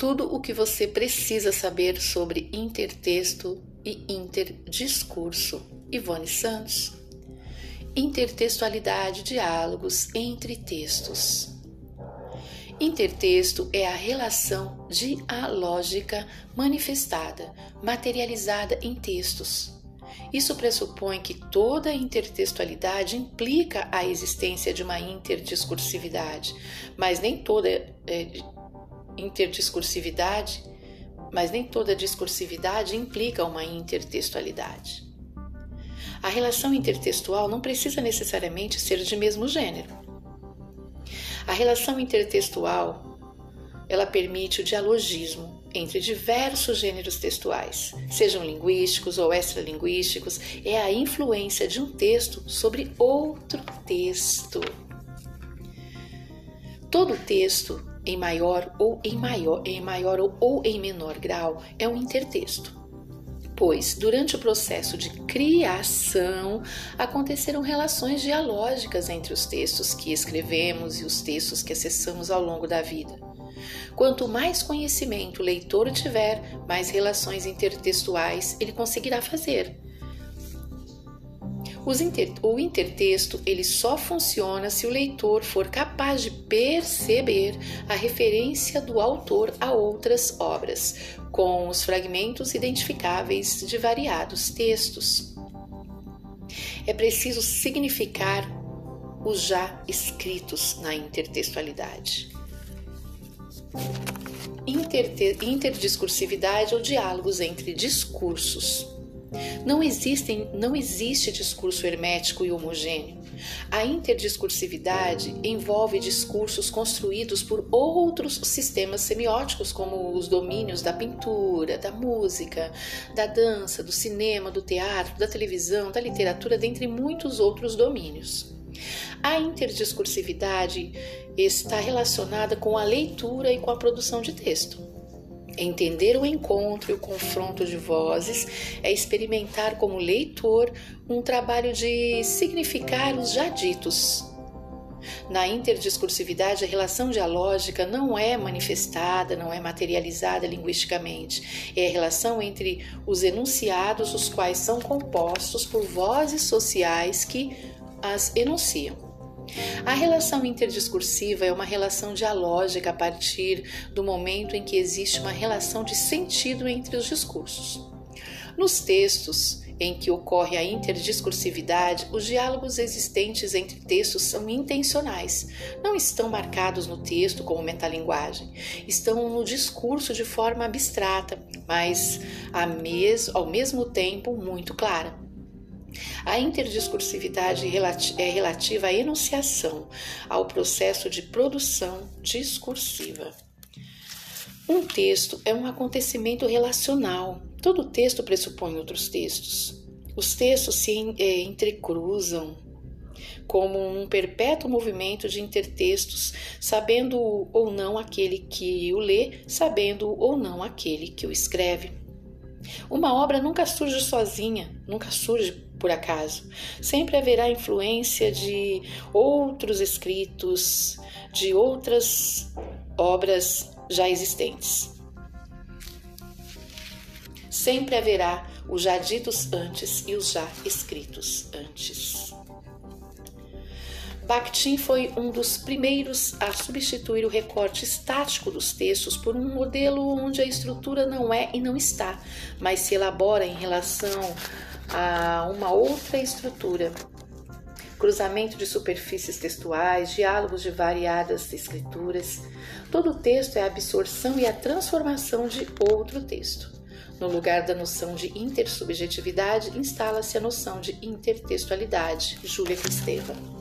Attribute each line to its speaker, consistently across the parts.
Speaker 1: tudo o que você precisa saber sobre intertexto e interdiscurso. Ivone Santos. Intertextualidade, diálogos entre textos. Intertexto é a relação dialógica manifestada, materializada em textos. Isso pressupõe que toda intertextualidade implica a existência de uma interdiscursividade, mas nem toda é, interdiscursividade, mas nem toda discursividade implica uma intertextualidade. A relação intertextual não precisa necessariamente ser de mesmo gênero. A relação intertextual ela permite o dialogismo entre diversos gêneros textuais, sejam linguísticos ou extralinguísticos, é a influência de um texto sobre outro texto. Todo texto em maior ou em maior, em maior ou, em menor grau, é um intertexto. Pois, durante o processo de criação, aconteceram relações dialógicas entre os textos que escrevemos e os textos que acessamos ao longo da vida. Quanto mais conhecimento o leitor tiver, mais relações intertextuais ele conseguirá fazer Inter, o intertexto ele só funciona se o leitor for capaz de perceber a referência do autor a outras obras, com os fragmentos identificáveis de variados textos. É preciso significar os já escritos na intertextualidade. interdiscursividade ou diálogos entre discursos. Não, existem, não existe discurso hermético e homogêneo. A interdiscursividade envolve discursos construídos por outros sistemas semióticos, como os domínios da pintura, da música, da dança, do cinema, do teatro, da televisão, da literatura, dentre muitos outros domínios. A interdiscursividade está relacionada com a leitura e com a produção de texto. Entender o encontro e o confronto de vozes é experimentar como leitor um trabalho de significar os já ditos. Na interdiscursividade, a relação dialógica não é manifestada, não é materializada linguisticamente. É a relação entre os enunciados, os quais são compostos por vozes sociais que as enunciam. A relação interdiscursiva é uma relação dialógica a partir do momento em que existe uma relação de sentido entre os discursos. Nos textos em que ocorre a interdiscursividade, os diálogos existentes entre textos são intencionais, não estão marcados no texto como metalinguagem, estão no discurso de forma abstrata, mas ao mesmo tempo muito clara. A interdiscursividade é relativa à enunciação, ao processo de produção discursiva. Um texto é um acontecimento relacional. Todo texto pressupõe outros textos. Os textos se é, entrecruzam como um perpétuo movimento de intertextos, sabendo ou não aquele que o lê, sabendo ou não aquele que o escreve. Uma obra nunca surge sozinha, nunca surge por acaso. Sempre haverá influência de outros escritos, de outras obras já existentes. Sempre haverá os já ditos antes e os já escritos antes. Bakhtin foi um dos primeiros a substituir o recorte estático dos textos por um modelo onde a estrutura não é e não está, mas se elabora em relação a uma outra estrutura. Cruzamento de superfícies textuais, diálogos de variadas escrituras. Todo texto é a absorção e a transformação de outro texto. No lugar da noção de intersubjetividade, instala-se a noção de intertextualidade. Júlia Cristeva.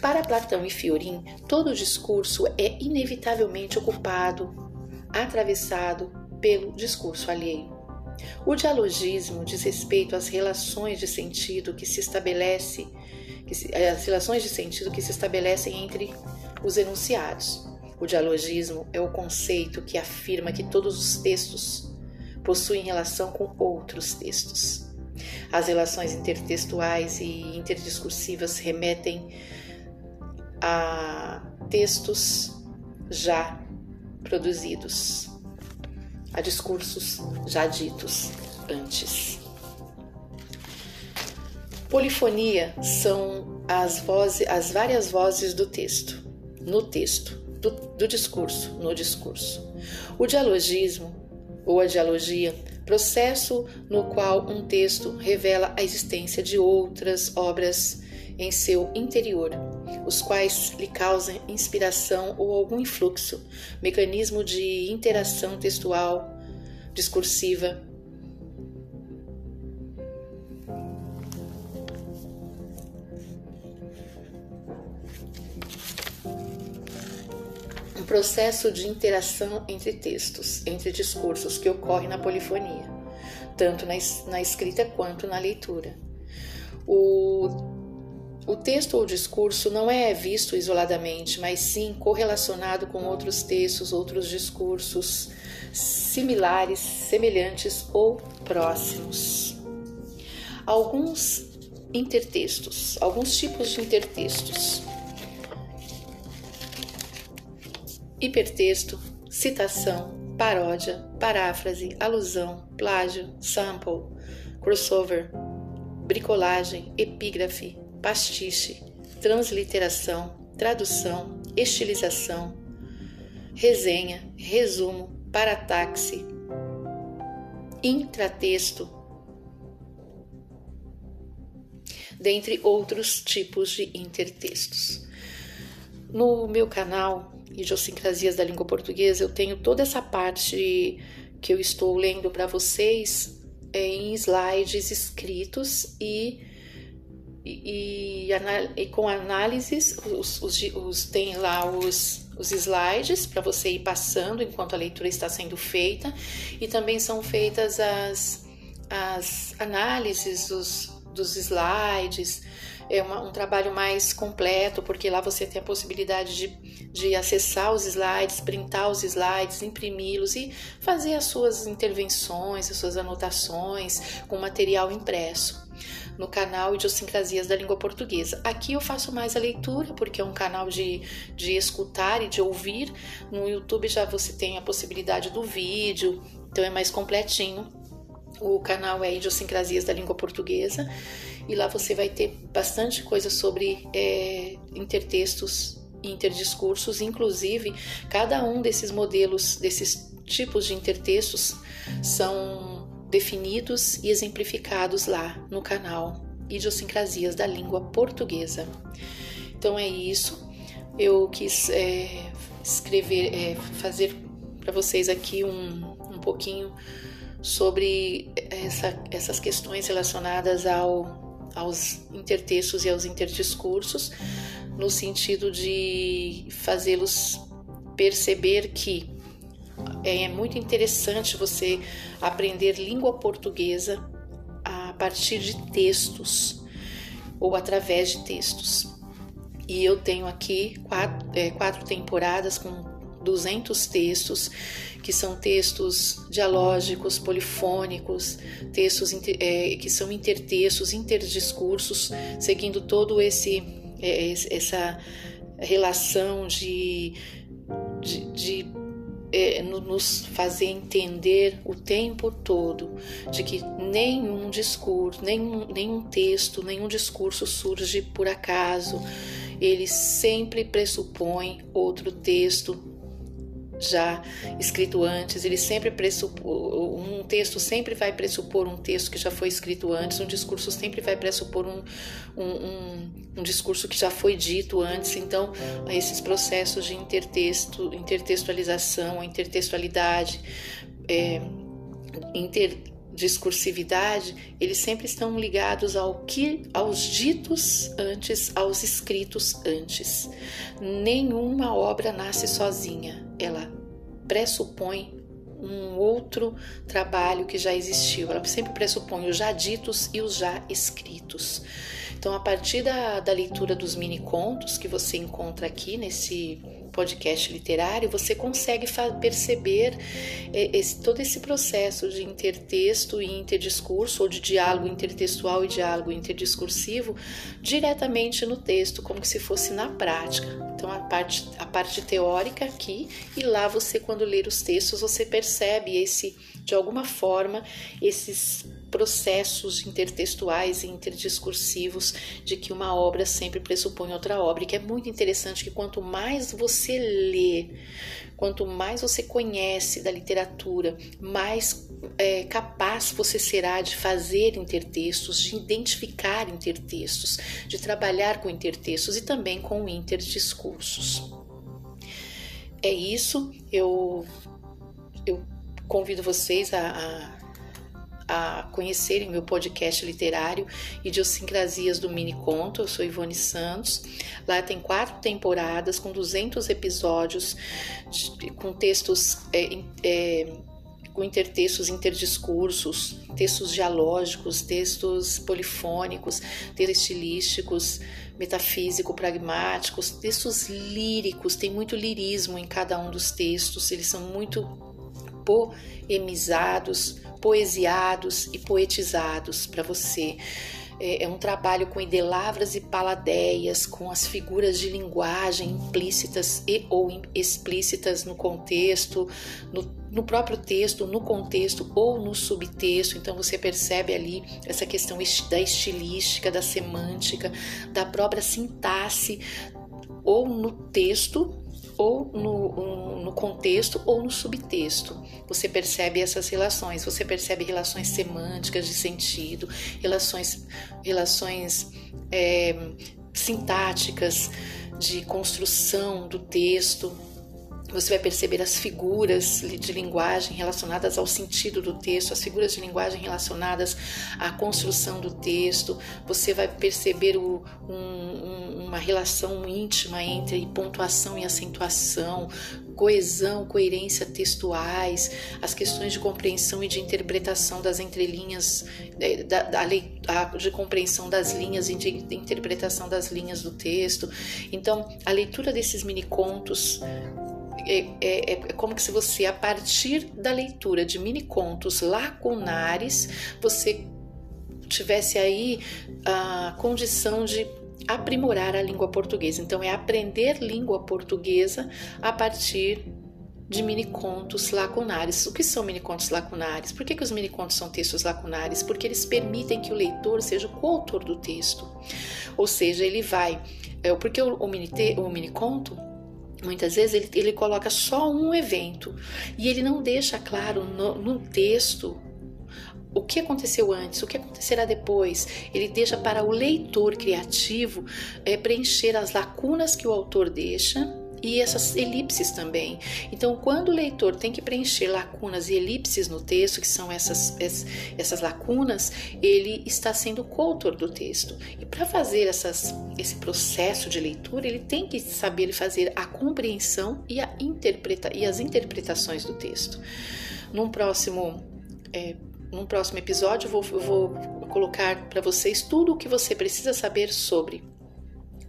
Speaker 1: Para Platão e Fiorin, todo discurso é inevitavelmente ocupado, atravessado pelo discurso alheio. O dialogismo diz respeito às relações de sentido que se estabelece, que se, eh, as relações de sentido que se estabelecem entre os enunciados. O dialogismo é o conceito que afirma que todos os textos possuem relação com outros textos. As relações intertextuais e interdiscursivas remetem a textos já produzidos, a discursos já ditos antes. Polifonia são as, vozes, as várias vozes do texto, no texto, do, do discurso, no discurso. O dialogismo, ou a dialogia, processo no qual um texto revela a existência de outras obras em seu interior, os quais lhe causam inspiração ou algum influxo, mecanismo de interação textual, discursiva. Um processo de interação entre textos, entre discursos que ocorre na polifonia, tanto na, escrita quanto na leitura. O o texto ou discurso não é visto isoladamente, mas sim correlacionado com outros textos, outros discursos similares, semelhantes ou próximos. Alguns intertextos, alguns tipos de intertextos. Hipertexto, citação, paródia, paráfrase, alusão, plágio, sample, crossover, bricolagem, epígrafe, pastiche, transliteração, tradução, estilização, resenha, resumo, parataxe, intratexto, dentre outros tipos de intertextos. No meu canal Idiosincrasias da Língua Portuguesa, eu tenho toda essa parte que eu estou lendo para vocês em slides escritos e e, e, com análises, os, os, os, tem lá os, os slides para você ir passando enquanto a leitura está sendo feita, e também são feitas as, as análises dos, dos slides. É uma, um trabalho mais completo, porque lá você tem a possibilidade de, de acessar os slides, printar os slides, imprimi-los e fazer as suas intervenções, as suas anotações com material impresso no canal Idiosincrasias da Língua Portuguesa. Aqui eu faço mais a leitura, porque é um canal de, de escutar e de ouvir. No YouTube já você tem a possibilidade do vídeo, então é mais completinho. O canal é Idiosincrasias da Língua Portuguesa e lá você vai ter bastante coisa sobre é, intertextos interdiscursos, inclusive cada um desses modelos, desses tipos de intertextos são definidos e exemplificados lá no canal Idiosincrasias da Língua Portuguesa. Então é isso. Eu quis é, escrever, é, fazer para vocês aqui um, um pouquinho sobre essa, essas questões relacionadas ao, aos intertextos e aos interdiscursos, no sentido de fazê-los perceber que é muito interessante você aprender língua portuguesa a partir de textos ou através de textos. E eu tenho aqui quatro, é, quatro temporadas com 200 textos, que são textos dialógicos, polifônicos, textos é, que são intertextos, interdiscursos, seguindo todo esse é, essa relação de, de, de é, nos fazer entender o tempo todo de que nenhum discurso, nenhum, nenhum texto, nenhum discurso surge por acaso, ele sempre pressupõe outro texto já escrito antes, ele sempre pressupor, um texto sempre vai pressupor um texto que já foi escrito antes, um discurso sempre vai pressupor um, um, um, um discurso que já foi dito antes, então esses processos de intertexto, intertextualização, intertextualidade, é, interdiscursividade, eles sempre estão ligados ao que, aos ditos antes, aos escritos antes. Nenhuma obra nasce sozinha ela pressupõe um outro trabalho que já existiu. Ela sempre pressupõe os já ditos e os já escritos. Então, a partir da, da leitura dos mini contos que você encontra aqui nesse podcast literário, você consegue perceber é, esse, todo esse processo de intertexto e interdiscurso, ou de diálogo intertextual e diálogo interdiscursivo, diretamente no texto, como se fosse na prática. Então, a parte, a parte teórica aqui, e lá você, quando ler os textos, você percebe esse, de alguma forma, esses processos intertextuais e interdiscursivos de que uma obra sempre pressupõe outra obra, e que é muito interessante que quanto mais você lê, quanto mais você conhece da literatura, mais é, capaz você será de fazer intertextos, de identificar intertextos, de trabalhar com intertextos e também com interdiscursos. É isso, eu, eu convido vocês a, a a conhecerem meu podcast literário Idiosincrasias do Mini Conto. Eu sou Ivone Santos. Lá tem quatro temporadas com 200 episódios, com textos. É, é, com intertextos, interdiscursos, textos dialógicos, textos polifônicos, textos estilísticos, metafísico-pragmáticos, textos líricos, tem muito lirismo em cada um dos textos, eles são muito poemizados, poesiados e poetizados para você. É, é um trabalho com idelavras e paladeias, com as figuras de linguagem implícitas e ou explícitas no contexto, no, no próprio texto, no contexto ou no subtexto. Então você percebe ali essa questão da estilística, da semântica, da própria sintaxe ou no texto ou no, no contexto ou no subtexto. Você percebe essas relações, você percebe relações semânticas de sentido, relações, relações é, sintáticas de construção do texto, você vai perceber as figuras de linguagem relacionadas ao sentido do texto, as figuras de linguagem relacionadas à construção do texto. Você vai perceber o, um, uma relação íntima entre pontuação e acentuação, coesão, coerência textuais, as questões de compreensão e de interpretação das entrelinhas, é, da, da, de compreensão das linhas e de interpretação das linhas do texto. Então, a leitura desses mini contos é, é, é, como se você, a partir da leitura de mini contos lacunares, você tivesse aí a condição de aprimorar a língua portuguesa. Então, é aprender língua portuguesa a partir de mini contos lacunares. O que são mini contos lacunares? Por que, que os mini contos são textos lacunares? Porque eles permitem que o leitor seja o coautor do texto. Ou seja, ele vai. É, porque o, o, mini, o mini conto Muitas vezes ele, ele coloca só um evento e ele não deixa claro no, no texto o que aconteceu antes, o que acontecerá depois. Ele deixa para o leitor criativo é, preencher as lacunas que o autor deixa e essas elipses também. Então, quando o leitor tem que preencher lacunas e elipses no texto, que são essas, essas lacunas, ele está sendo coautor do texto. E para fazer essas, esse processo de leitura, ele tem que saber fazer a compreensão e, a interpreta, e as interpretações do texto. Num próximo, é, num próximo episódio, eu vou, eu vou colocar para vocês tudo o que você precisa saber sobre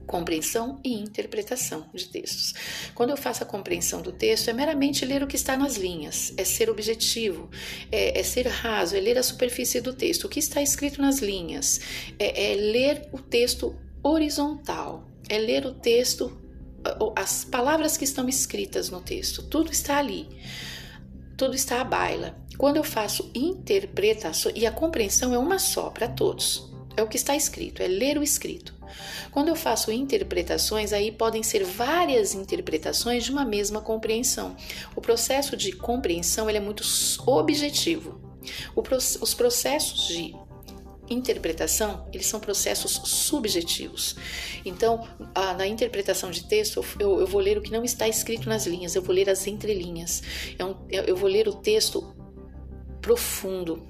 Speaker 1: compreensão e interpretação de textos. Quando eu faço a compreensão do texto, é meramente ler o que está nas linhas, é ser objetivo, é, é ser raso, é ler a superfície do texto, o que está escrito nas linhas, é, é ler o texto horizontal, é ler o texto, as palavras que estão escritas no texto, tudo está ali, tudo está à baila. Quando eu faço interpretação, e a compreensão é uma só para todos, é o que está escrito, é ler o escrito. Quando eu faço interpretações, aí podem ser várias interpretações de uma mesma compreensão. O processo de compreensão é muito objetivo. Os processos de interpretação, eles são processos subjetivos. Então, a, na interpretação de texto, eu, eu, vou ler o que não está escrito nas linhas, eu vou ler as entrelinhas, é um, eu, eu vou ler o texto profundo,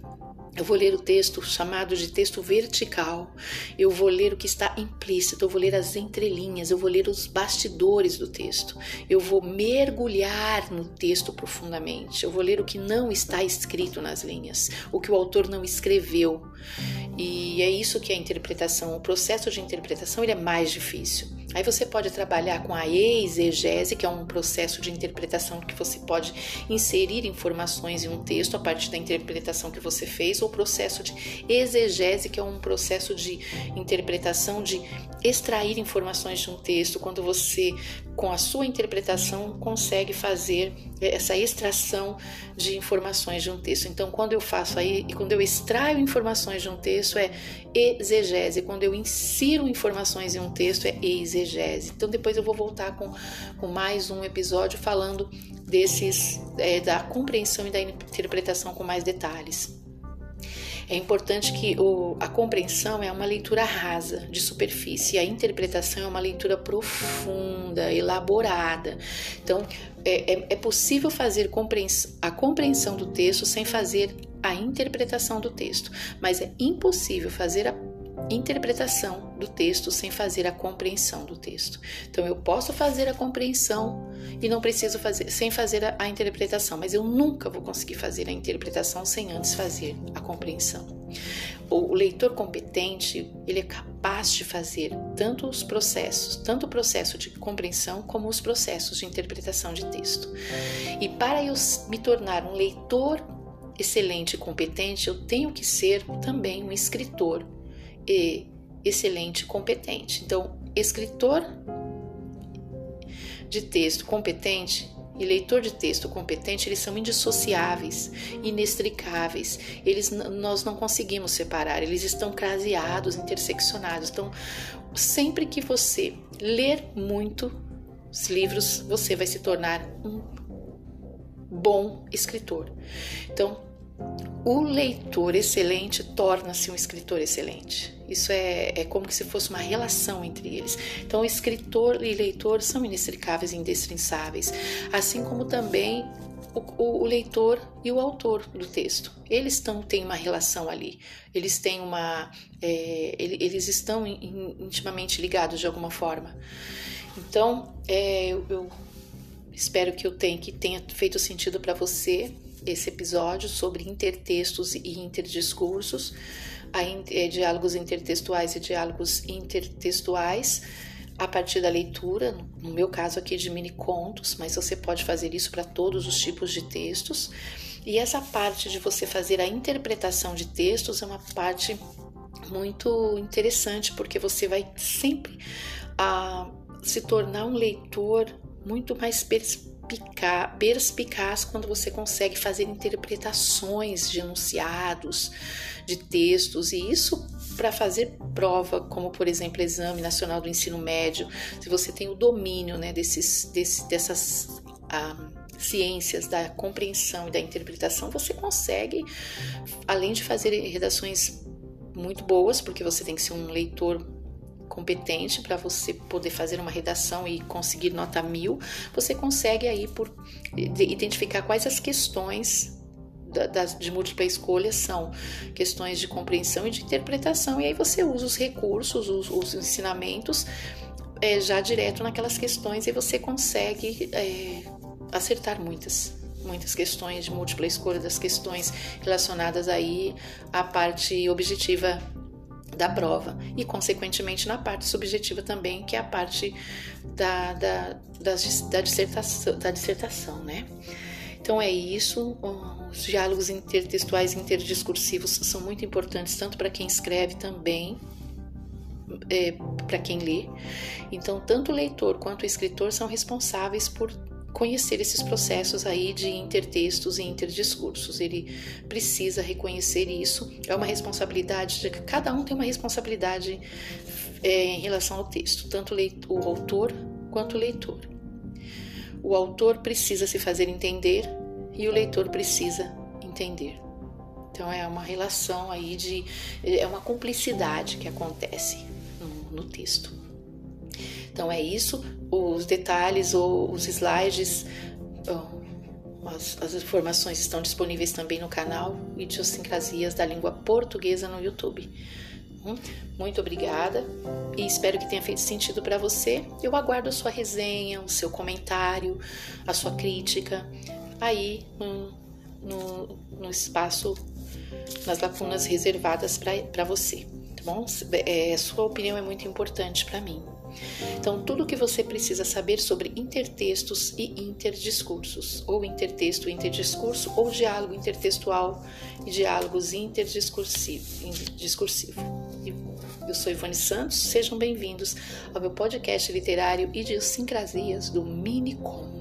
Speaker 1: eu vou ler o texto chamado de texto vertical. Eu vou ler o que está implícito, eu vou ler as entrelinhas, eu vou ler os bastidores do texto. Eu vou mergulhar no texto profundamente. Eu vou ler o que não está escrito nas linhas, o que o autor não escreveu. E é isso que é a interpretação. O processo de interpretação ele é mais difícil. Aí você pode trabalhar com a exegese, que é um processo de interpretação que você pode inserir informações em um texto a partir da interpretação que você fez, ou processo de exegese, que é um processo de interpretação de extrair informações de um texto, quando você, com a sua interpretação, consegue fazer essa extração de informações de um texto. Então, quando eu faço aí, quando eu extraio informações de um texto, é exegese. Quando eu insiro informações em um texto, é exegese. Então, depois eu vou voltar com, com mais um episódio falando desses, é, da compreensão e da interpretação com mais detalhes. É importante que o, a compreensão é uma leitura rasa, de superfície, e a interpretação é uma leitura profunda, elaborada. Então, é, é, é possível fazer a compreensão do texto sem fazer a interpretação do texto, mas é impossível fazer a interpretação do texto sem fazer a compreensão do texto. Então eu posso fazer a compreensão e não preciso fazer sem fazer a, a, interpretação, mas eu nunca vou conseguir fazer a interpretação sem antes fazer a compreensão. O, o leitor competente, ele é capaz de fazer tanto os processos, tanto o processo de compreensão como os processos de interpretação de texto. E para eu me tornar um leitor excelente e competente, eu tenho que ser também um escritor e excelente, competente. Então, escritor de texto competente e leitor de texto competente, eles são indissociáveis, inextricáveis. Eles nós não conseguimos separar, eles estão craseados, interseccionados. Então, sempre que você ler muito os livros, você vai se tornar um bom escritor. Então, o leitor excelente torna-se um escritor excelente. Isso é, é como se fosse uma relação entre eles. Então, escritor e leitor são inextricáveis e indestrinçáveis, assim como também o, o, o, leitor e o autor do texto. Eles tão, têm uma relação ali, eles têm uma. É, eles estão in, intimamente ligados de alguma forma. Então, é, eu, eu, espero que eu tenha, que tenha feito sentido para você esse episódio sobre intertextos e interdiscursos, é, diálogos intertextuais e diálogos intertextuais a partir da leitura, no meu caso aqui de mini contos, mas você pode fazer isso para todos os tipos de textos. E essa parte de você fazer a interpretação de textos é uma parte muito interessante, porque você vai sempre a, ah, se tornar um leitor muito mais perspicaz perspicaz quando você consegue fazer interpretações de enunciados, de textos, e isso para fazer prova, como por exemplo, Exame Nacional do Ensino Médio, se você tem o domínio né, desses, desse, dessas ah, ciências da compreensão e da interpretação, você consegue, além de fazer redações muito boas, porque você tem que ser um leitor competente para você poder fazer uma redação e conseguir nota mil, você consegue aí por identificar quais as questões de múltipla escolha são questões de compreensão e de interpretação, e aí você usa os recursos, os, os ensinamentos é, já direto naquelas questões e você consegue é, acertar muitas muitas questões de múltipla escolha das questões relacionadas aí à parte objetiva da prova e, consequentemente, na parte subjetiva também, que é a parte da, da, da, da, dissertação, da dissertação, né? Então é isso. Os diálogos intertextuais e interdiscursivos são muito importantes, tanto para quem escreve também, é, para quem lê. Então, tanto o leitor quanto o escritor são responsáveis por conhecer esses processos aí de intertextos e interdiscursos. Ele precisa reconhecer isso. É uma responsabilidade, de, cada um tem uma responsabilidade é, em relação ao texto, tanto o autor quanto o leitor. O autor precisa se fazer entender e o leitor precisa entender. Então é uma relação aí de é uma cumplicidade que acontece no, no texto. Então é isso, os detalhes ou os slides, as, as informações estão disponíveis também no canal Idiosincrasias da Língua Portuguesa no YouTube. Hum, muito obrigada e espero que tenha feito sentido para você. Eu aguardo a sua resenha, o seu comentário, a sua crítica aí no, no, no espaço, nas lacunas reservadas para você, tá bom? É, sua opinião é muito importante para mim. Então, tudo o que você precisa saber sobre intertextos e interdiscursos, ou intertexto interdiscurso, ou diálogo intertextual e diálogos interdiscursivos. Eu sou Ivone Santos, sejam bem-vindos ao meu podcast literário Idiosincrasias do Mini Conto.